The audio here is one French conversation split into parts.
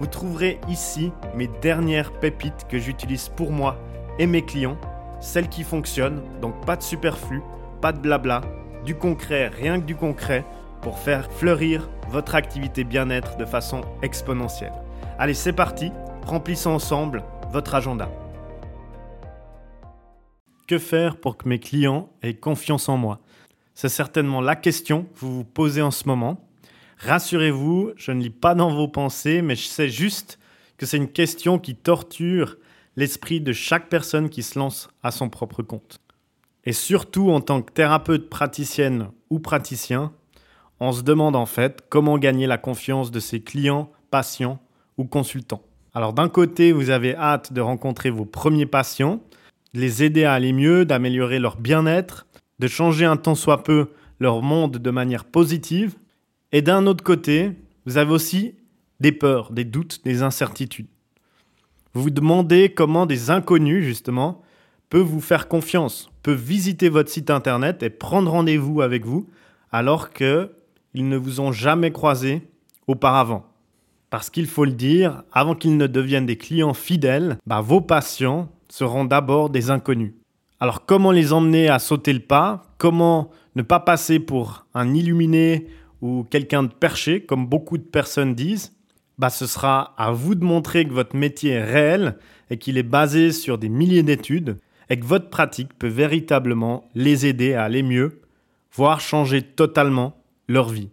Vous trouverez ici mes dernières pépites que j'utilise pour moi et mes clients, celles qui fonctionnent, donc pas de superflu, pas de blabla, du concret, rien que du concret, pour faire fleurir votre activité bien-être de façon exponentielle. Allez, c'est parti, remplissons ensemble votre agenda. Que faire pour que mes clients aient confiance en moi? C'est certainement la question que vous vous posez en ce moment. Rassurez-vous, je ne lis pas dans vos pensées, mais je sais juste que c'est une question qui torture l'esprit de chaque personne qui se lance à son propre compte. Et surtout en tant que thérapeute praticienne ou praticien, on se demande en fait comment gagner la confiance de ses clients, patients ou consultants. Alors d'un côté, vous avez hâte de rencontrer vos premiers patients, de les aider à aller mieux, d'améliorer leur bien-être, de changer un tant soit peu leur monde de manière positive. Et d'un autre côté, vous avez aussi des peurs, des doutes, des incertitudes. Vous vous demandez comment des inconnus, justement, peuvent vous faire confiance, peuvent visiter votre site internet et prendre rendez-vous avec vous alors qu'ils ne vous ont jamais croisé auparavant. Parce qu'il faut le dire, avant qu'ils ne deviennent des clients fidèles, bah, vos patients seront d'abord des inconnus. Alors comment les emmener à sauter le pas? Comment ne pas passer pour un illuminé ou quelqu'un de perché, comme beaucoup de personnes disent bah, ce sera à vous de montrer que votre métier est réel et qu'il est basé sur des milliers d'études et que votre pratique peut véritablement les aider à aller mieux, voire changer totalement leur vie.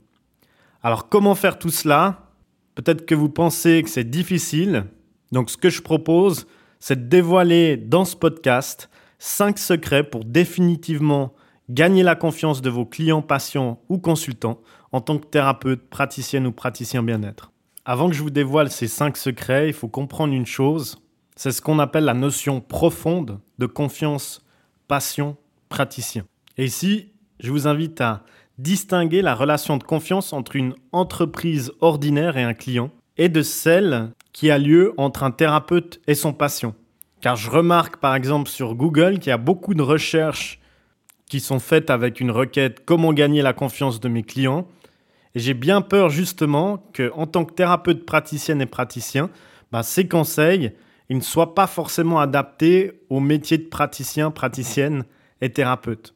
Alors comment faire tout cela? Peut-être que vous pensez que c'est difficile. Donc ce que je propose, c'est de dévoiler dans ce podcast 5 secrets pour définitivement gagner la confiance de vos clients, patients ou consultants en tant que thérapeute, praticienne ou praticien bien-être. Avant que je vous dévoile ces 5 secrets, il faut comprendre une chose, c'est ce qu'on appelle la notion profonde de confiance, passion, praticien. Et ici, je vous invite à distinguer la relation de confiance entre une entreprise ordinaire et un client, et de celle qui a lieu entre un thérapeute et son patient. Car je remarque par exemple sur Google qu'il y a beaucoup de recherches qui sont faites avec une requête comment gagner la confiance de mes clients? Et j'ai bien peur justement que en tant que thérapeute praticienne et praticien, bah, ces conseils ils ne soient pas forcément adaptés au métier de praticien, praticienne et thérapeute.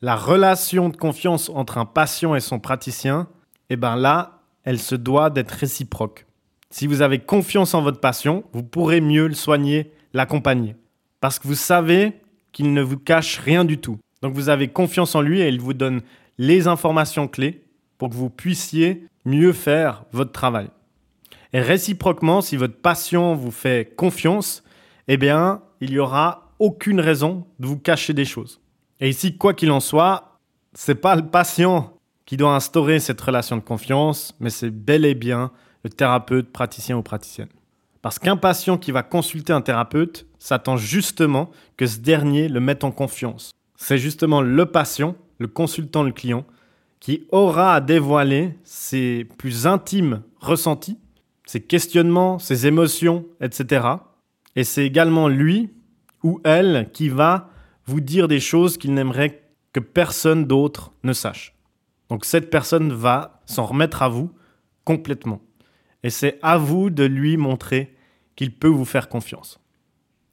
La relation de confiance entre un patient et son praticien, eh ben là, elle se doit d'être réciproque. Si vous avez confiance en votre patient, vous pourrez mieux le soigner, l'accompagner. Parce que vous savez qu'il ne vous cache rien du tout. Donc vous avez confiance en lui et il vous donne les informations clés pour que vous puissiez mieux faire votre travail. Et réciproquement, si votre patient vous fait confiance, eh bien, il n'y aura aucune raison de vous cacher des choses. Et ici, quoi qu'il en soit, c'est pas le patient qui doit instaurer cette relation de confiance, mais c'est bel et bien le thérapeute, praticien ou praticienne. Parce qu'un patient qui va consulter un thérapeute s'attend justement que ce dernier le mette en confiance. C'est justement le patient, le consultant, le client, qui aura à dévoiler ses plus intimes ressentis ses questionnements, ses émotions, etc. Et c'est également lui ou elle qui va vous dire des choses qu'il n'aimerait que personne d'autre ne sache. Donc cette personne va s'en remettre à vous complètement. Et c'est à vous de lui montrer qu'il peut vous faire confiance.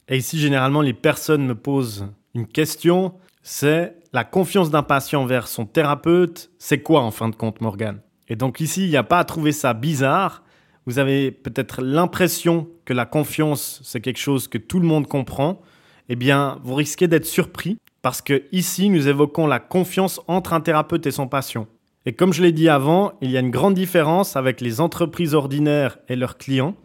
Et ici, généralement, les personnes me posent une question, c'est la confiance d'un patient vers son thérapeute, c'est quoi en fin de compte, Morgan Et donc ici, il n'y a pas à trouver ça bizarre, vous avez peut-être l'impression que la confiance, c'est quelque chose que tout le monde comprend, eh bien, vous risquez d'être surpris parce que ici, nous évoquons la confiance entre un thérapeute et son patient. Et comme je l'ai dit avant, il y a une grande différence avec les entreprises ordinaires et leurs clients.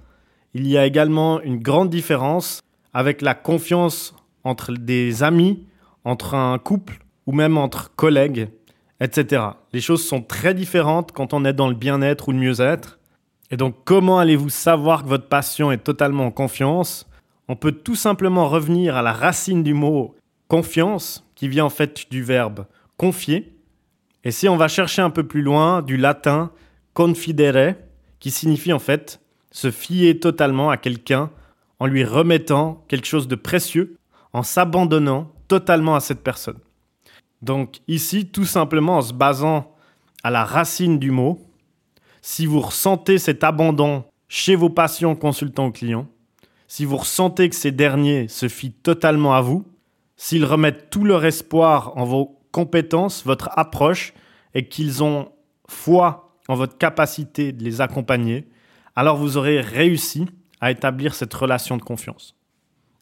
Il y a également une grande différence avec la confiance entre des amis, entre un couple ou même entre collègues, etc. Les choses sont très différentes quand on est dans le bien-être ou le mieux-être. Et donc, comment allez-vous savoir que votre patient est totalement en confiance? On peut tout simplement revenir à la racine du mot confiance, qui vient en fait du verbe confier. Et si on va chercher un peu plus loin, du latin confidere, qui signifie en fait se fier totalement à quelqu'un en lui remettant quelque chose de précieux, en s'abandonnant totalement à cette personne. Donc ici, tout simplement en se basant à la racine du mot, si vous ressentez cet abandon chez vos patients consultants ou clients, si vous ressentez que ces derniers se fient totalement à vous, s'ils remettent tout leur espoir en vos compétences, votre approche, et qu'ils ont foi en votre capacité de les accompagner, alors vous aurez réussi à établir cette relation de confiance.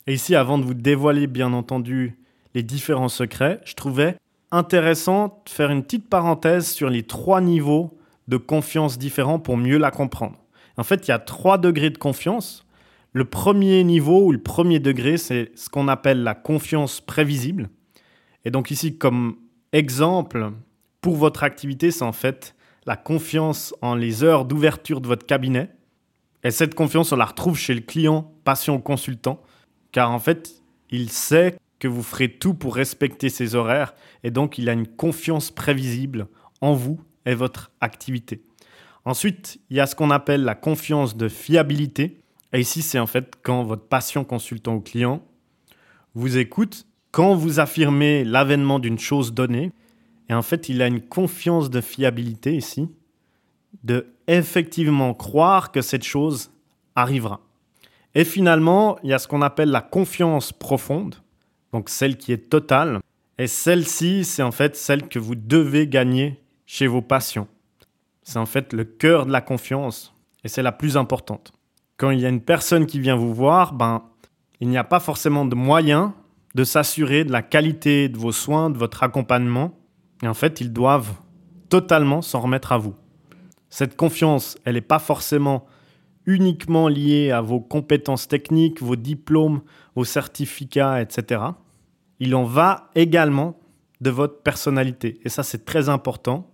Et ici, avant de vous dévoiler bien entendu les différents secrets, je trouvais intéressant de faire une petite parenthèse sur les trois niveaux de confiance différents pour mieux la comprendre. En fait, il y a trois degrés de confiance. Le premier niveau ou le premier degré, c'est ce qu'on appelle la confiance prévisible. Et donc ici, comme exemple, pour votre activité, c'est en fait la confiance en les heures d'ouverture de votre cabinet. Et cette confiance, on la retrouve chez le client, patient ou consultant, car en fait, il sait que vous ferez tout pour respecter ses horaires et donc il a une confiance prévisible en vous et votre activité. Ensuite, il y a ce qu'on appelle la confiance de fiabilité. Et ici, c'est en fait quand votre patient, consultant ou client vous écoute, quand vous affirmez l'avènement d'une chose donnée, et en fait, il a une confiance de fiabilité ici, de effectivement croire que cette chose arrivera. Et finalement, il y a ce qu'on appelle la confiance profonde donc celle qui est totale. Et celle-ci, c'est en fait celle que vous devez gagner chez vos patients. C'est en fait le cœur de la confiance et c'est la plus importante. Quand il y a une personne qui vient vous voir, ben, il n'y a pas forcément de moyen de s'assurer de la qualité de vos soins, de votre accompagnement. Et en fait, ils doivent totalement s'en remettre à vous. Cette confiance, elle n'est pas forcément uniquement liée à vos compétences techniques, vos diplômes, vos certificats, etc il en va également de votre personnalité. Et ça, c'est très important.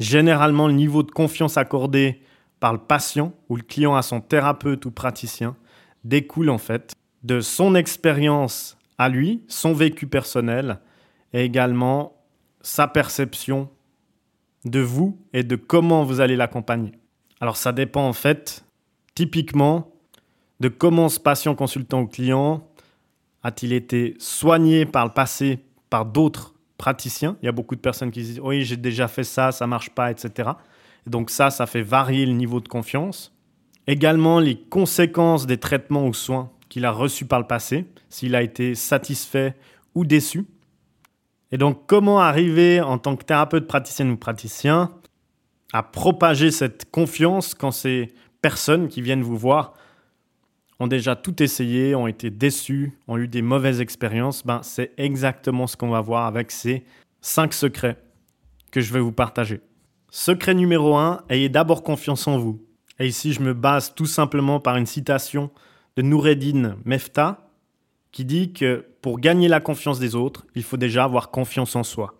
Généralement, le niveau de confiance accordé par le patient ou le client à son thérapeute ou praticien découle en fait de son expérience à lui, son vécu personnel et également sa perception de vous et de comment vous allez l'accompagner. Alors ça dépend en fait typiquement de comment ce patient consultant ou client a-t-il été soigné par le passé par d'autres praticiens? Il y a beaucoup de personnes qui disent oui, j'ai déjà fait ça, ça marche pas, etc. donc ça, ça fait varier le niveau de confiance. Également les conséquences des traitements ou soins qu'il a reçus par le passé, s'il a été satisfait ou déçu. Et donc comment arriver en tant que thérapeute praticien ou praticien à propager cette confiance quand ces personnes qui viennent vous voir ont déjà tout essayé, ont été déçus, ont eu des mauvaises expériences, ben, c'est exactement ce qu'on va voir avec ces cinq secrets que je vais vous partager. Secret numéro 1, ayez d'abord confiance en vous. Et ici, je me base tout simplement par une citation de Noureddin Mefta qui dit que pour gagner la confiance des autres, il faut déjà avoir confiance en soi.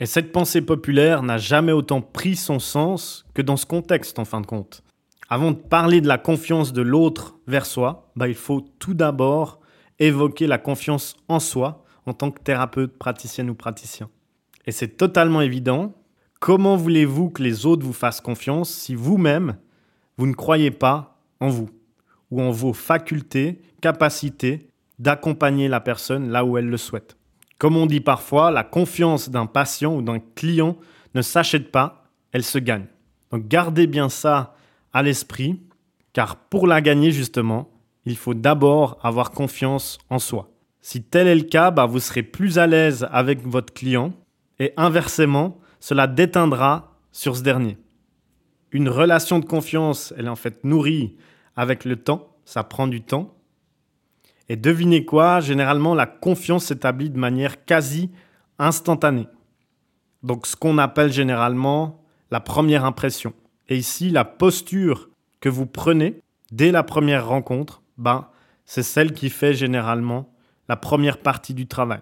Et cette pensée populaire n'a jamais autant pris son sens que dans ce contexte en fin de compte. Avant de parler de la confiance de l'autre vers soi, bah, il faut tout d'abord évoquer la confiance en soi en tant que thérapeute, praticienne ou praticien. Et c'est totalement évident. Comment voulez-vous que les autres vous fassent confiance si vous-même, vous ne croyez pas en vous ou en vos facultés, capacités d'accompagner la personne là où elle le souhaite? Comme on dit parfois, la confiance d'un patient ou d'un client ne s'achète pas, elle se gagne. Donc gardez bien ça à l'esprit, car pour la gagner justement, il faut d'abord avoir confiance en soi. Si tel est le cas, bah, vous serez plus à l'aise avec votre client et inversement, cela déteindra sur ce dernier. Une relation de confiance, elle est en fait nourrie avec le temps, ça prend du temps. Et devinez quoi, généralement la confiance s'établit de manière quasi instantanée. Donc ce qu'on appelle généralement la première impression. Et ici, la posture que vous prenez dès la première rencontre, ben, c'est celle qui fait généralement la première partie du travail.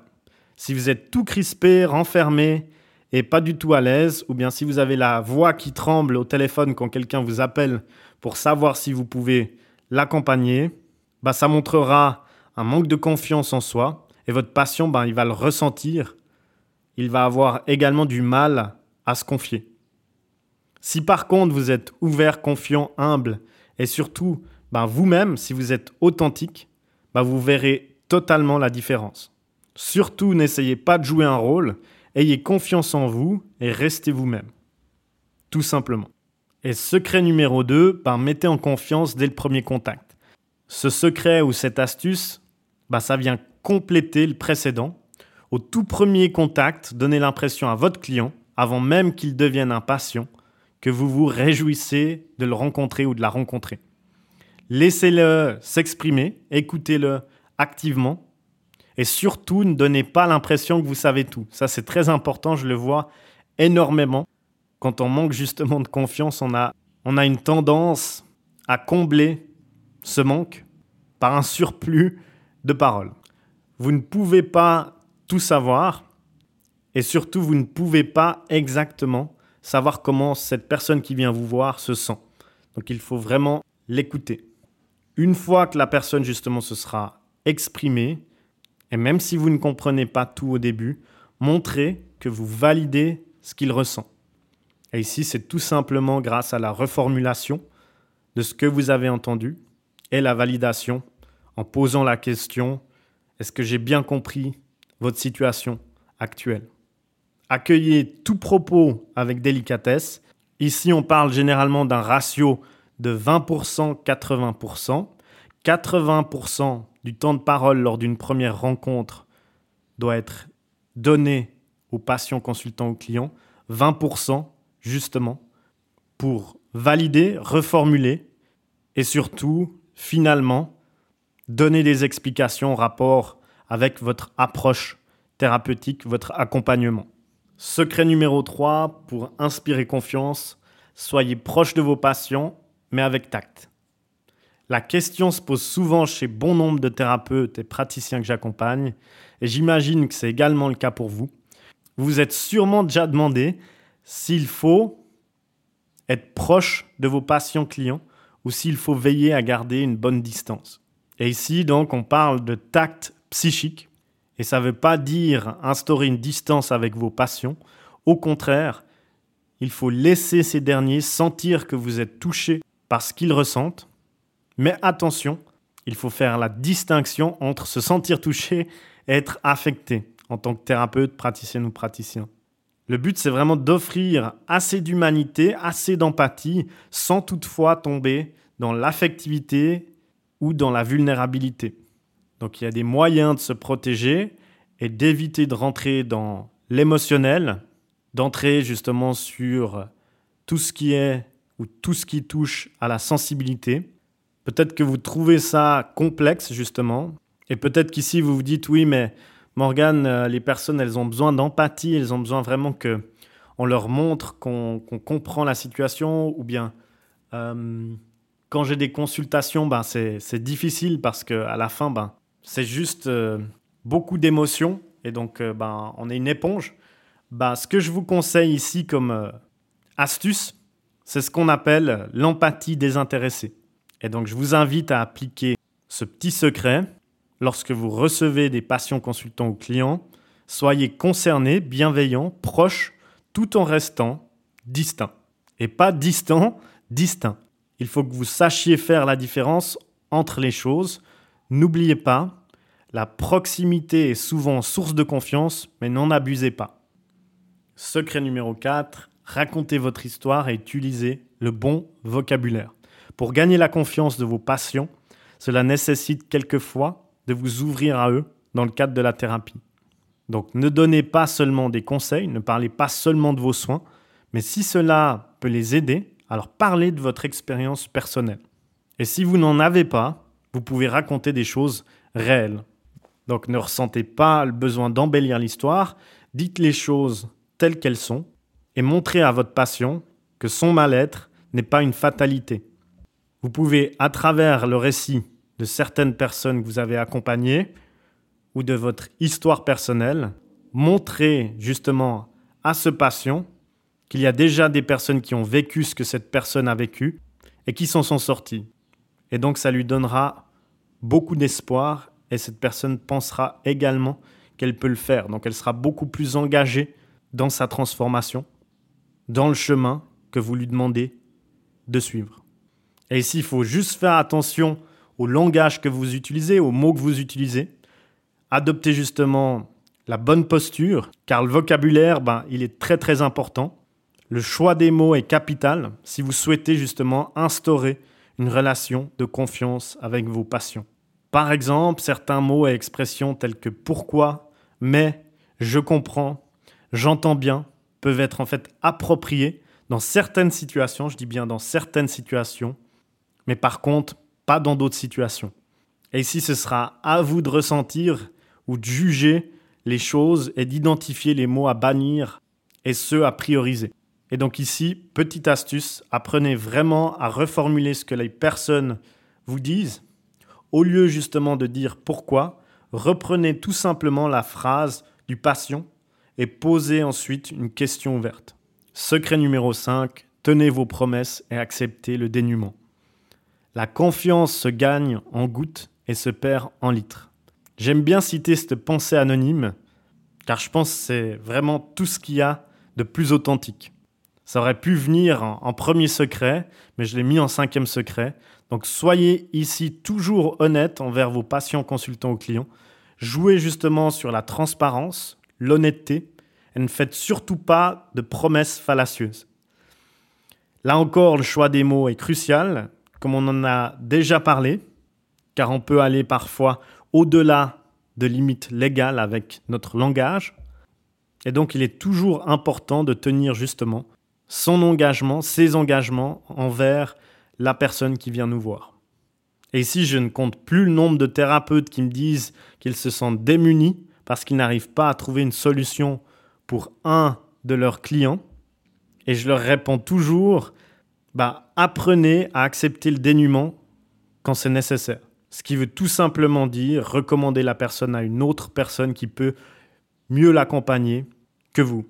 Si vous êtes tout crispé, renfermé et pas du tout à l'aise, ou bien si vous avez la voix qui tremble au téléphone quand quelqu'un vous appelle pour savoir si vous pouvez l'accompagner, ben, ça montrera un manque de confiance en soi, et votre patient, ben, il va le ressentir. Il va avoir également du mal à se confier. Si par contre vous êtes ouvert, confiant, humble, et surtout ben, vous-même, si vous êtes authentique, ben, vous verrez totalement la différence. Surtout, n'essayez pas de jouer un rôle, ayez confiance en vous et restez vous-même. Tout simplement. Et secret numéro 2, ben, mettez en confiance dès le premier contact. Ce secret ou cette astuce, ça vient compléter le précédent. Au tout premier contact, donnez l'impression à votre client, avant même qu'il devienne un patient, que vous vous réjouissez de le rencontrer ou de la rencontrer. Laissez-le s'exprimer, écoutez-le activement et surtout, ne donnez pas l'impression que vous savez tout. Ça, c'est très important, je le vois énormément. Quand on manque justement de confiance, on a, on a une tendance à combler ce manque par un surplus de paroles. Vous ne pouvez pas tout savoir et surtout, vous ne pouvez pas exactement savoir comment cette personne qui vient vous voir se sent. Donc, il faut vraiment l'écouter. Une fois que la personne justement se sera exprimée, et même si vous ne comprenez pas tout au début, montrez que vous validez ce qu'il ressent. Et ici, c'est tout simplement grâce à la reformulation de ce que vous avez entendu et la validation en posant la question est-ce que j'ai bien compris votre situation actuelle? Accueillez tout propos avec délicatesse. Ici, on parle généralement d'un ratio de 20% 80%. 80% du temps de parole lors d'une première rencontre doit être donné aux patients consultants ou clients, 20% justement pour valider, reformuler et surtout, finalement, donner des explications en rapport avec votre approche thérapeutique, votre accompagnement. Secret numéro 3, pour inspirer confiance, soyez proche de vos patients, mais avec tact. La question se pose souvent chez bon nombre de thérapeutes et praticiens que j'accompagne, et j'imagine que c'est également le cas pour vous. Vous vous êtes sûrement déjà demandé s'il faut être proche de vos patients clients ou s'il faut veiller à garder une bonne distance. Et ici, donc, on parle de tact psychique, et ça ne veut pas dire instaurer une distance avec vos patients. Au contraire, il faut laisser ces derniers sentir que vous êtes touché par ce qu'ils ressentent mais attention, il faut faire la distinction entre se sentir touché et être affecté en tant que thérapeute, praticien ou praticien. Le but, c'est vraiment d'offrir assez d'humanité, assez d'empathie, sans toutefois tomber dans l'affectivité ou dans la vulnérabilité. Donc il y a des moyens de se protéger et d'éviter de rentrer dans l'émotionnel, d'entrer justement sur tout ce qui est ou tout ce qui touche à la sensibilité Peut-être que vous trouvez ça complexe, justement. Et peut-être qu'ici, vous vous dites, oui, mais Morgane, euh, les personnes, elles ont besoin d'empathie, elles ont besoin vraiment que on leur montre qu'on comprend la situation. Ou bien, euh, quand j'ai des consultations, ben, c'est difficile parce qu'à la fin, ben, c'est juste euh, beaucoup d'émotions. Et donc, ben, on est une éponge. Ben, ce que je vous conseille ici comme astuce, c'est ce qu'on appelle l'empathie désintéressée. Et donc, je vous invite à appliquer ce petit secret lorsque vous recevez des patients consultants ou clients. Soyez concernés, bienveillants, proches, tout en restant distincts. Et pas distant, distinct. Il faut que vous sachiez faire la différence entre les choses. N'oubliez pas, la proximité est souvent source de confiance, mais n'en abusez pas. Secret numéro 4, racontez votre histoire et utilisez le bon vocabulaire. Pour gagner la confiance de vos patients, cela nécessite quelquefois de vous ouvrir à eux dans le cadre de la thérapie. Donc ne donnez pas seulement des conseils, ne parlez pas seulement de vos soins, mais si cela peut les aider, alors parlez de votre expérience personnelle. Et si vous n'en avez pas, vous pouvez raconter des choses réelles. Donc ne ressentez pas le besoin d'embellir l'histoire, dites les choses telles qu'elles sont et montrez à votre patient que son mal-être n'est pas une fatalité. Vous pouvez, à travers le récit de certaines personnes que vous avez accompagnées ou de votre histoire personnelle, montrer justement à ce patient qu'il y a déjà des personnes qui ont vécu ce que cette personne a vécu et qui s'en sont sorties. Et donc ça lui donnera beaucoup d'espoir et cette personne pensera également qu'elle peut le faire. Donc elle sera beaucoup plus engagée dans sa transformation, dans le chemin que vous lui demandez de suivre. Et ici, il faut juste faire attention au langage que vous utilisez, aux mots que vous utilisez. Adoptez justement la bonne posture, car le vocabulaire, ben, il est très très important. Le choix des mots est capital si vous souhaitez justement instaurer une relation de confiance avec vos patients. Par exemple, certains mots et expressions tels que pourquoi, mais, je comprends, j'entends bien, peuvent être en fait appropriés dans certaines situations, je dis bien dans certaines situations, mais par contre, pas dans d'autres situations. Et ici, ce sera à vous de ressentir ou de juger les choses et d'identifier les mots à bannir et ceux à prioriser. Et donc ici, petite astuce, apprenez vraiment à reformuler ce que les personnes vous disent. Au lieu justement de dire pourquoi, reprenez tout simplement la phrase du patient et posez ensuite une question ouverte. Secret numéro 5, tenez vos promesses et acceptez le dénuement. La confiance se gagne en gouttes et se perd en litres. J'aime bien citer cette pensée anonyme, car je pense que c'est vraiment tout ce qu'il y a de plus authentique. Ça aurait pu venir en, premier secret, mais je l'ai mis en cinquième secret. Donc soyez ici toujours honnête envers vos patients, consultants ou clients. Jouez justement sur la transparence, l'honnêteté, et ne faites surtout pas de promesses fallacieuses. Là encore, le choix des mots est crucial, comme on en a déjà parlé, car on peut aller parfois au-delà de limites légales avec notre langage. Et donc il est toujours important de tenir justement son engagement, ses engagements envers la personne qui vient nous voir. Et ici, je ne compte plus le nombre de thérapeutes qui me disent qu'ils se sentent démunis parce qu'ils n'arrivent pas à trouver une solution pour un de leurs clients. Et je leur réponds toujours, bah, apprenez à accepter le dénuement quand c'est nécessaire. Ce qui veut tout simplement dire recommander la personne à une autre personne qui peut mieux l'accompagner que vous.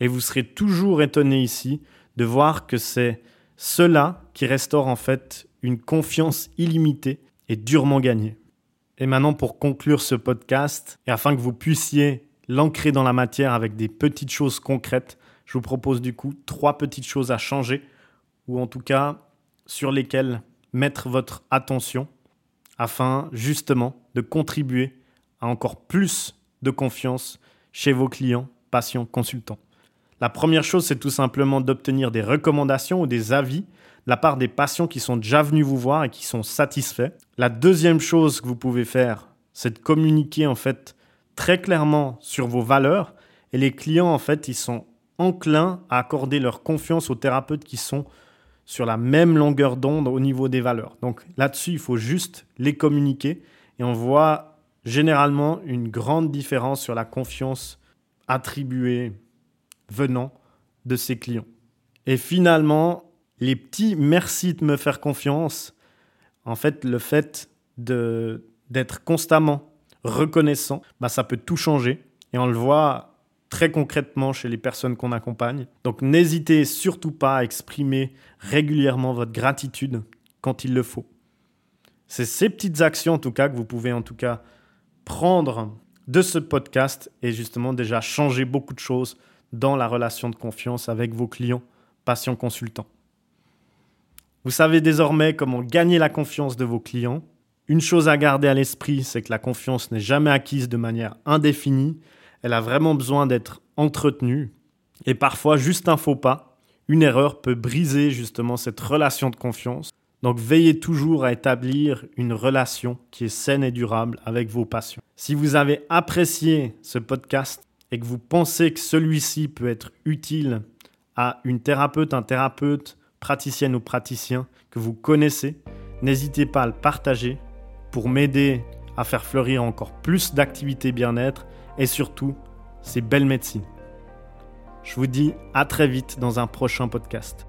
Et vous serez toujours étonné ici de voir que c'est cela qui restaure en fait une confiance illimitée et durement gagnée. Et maintenant, pour conclure ce podcast, et afin que vous puissiez l'ancrer dans la matière avec des petites choses concrètes, je vous propose du coup trois petites choses à changer, ou en tout cas sur lesquelles mettre votre attention afin justement de contribuer à encore plus de confiance chez vos clients, patients, consultants. La première chose, c'est tout simplement d'obtenir des recommandations ou des avis la part des patients qui sont déjà venus vous voir et qui sont satisfaits. La deuxième chose que vous pouvez faire, c'est de communiquer en fait très clairement sur vos valeurs et les clients en fait, ils sont enclins à accorder leur confiance aux thérapeutes qui sont sur la même longueur d'onde au niveau des valeurs. Donc là-dessus, il faut juste les communiquer et on voit généralement une grande différence sur la confiance attribuée venant de ses clients. Et finalement, les petits merci de me faire confiance, en fait, le fait d'être constamment reconnaissant, bah, ça peut tout changer. Et on le voit très concrètement chez les personnes qu'on accompagne. Donc n'hésitez surtout pas à exprimer régulièrement votre gratitude quand il le faut. C'est ces petites actions en tout cas que vous pouvez en tout cas prendre de ce podcast et justement déjà changer beaucoup de choses dans la relation de confiance avec vos clients, patients, consultants. Vous savez désormais comment gagner la confiance de vos clients. Une chose à garder à l'esprit, c'est que la confiance n'est jamais acquise de manière indéfinie elle a vraiment besoin d'être entretenue. Et parfois, juste un faux pas, une erreur peut briser justement cette relation de confiance. Donc veillez toujours à établir une relation qui est saine et durable avec vos patients. Si vous avez apprécié ce podcast et que vous pensez que celui-ci peut être utile à une thérapeute, un thérapeute, praticienne ou praticien que vous connaissez, n'hésitez pas à le partager pour m'aider à faire fleurir encore plus d'activités bien-être et surtout, c'est belle médecine. Je vous dis à très vite dans un prochain podcast.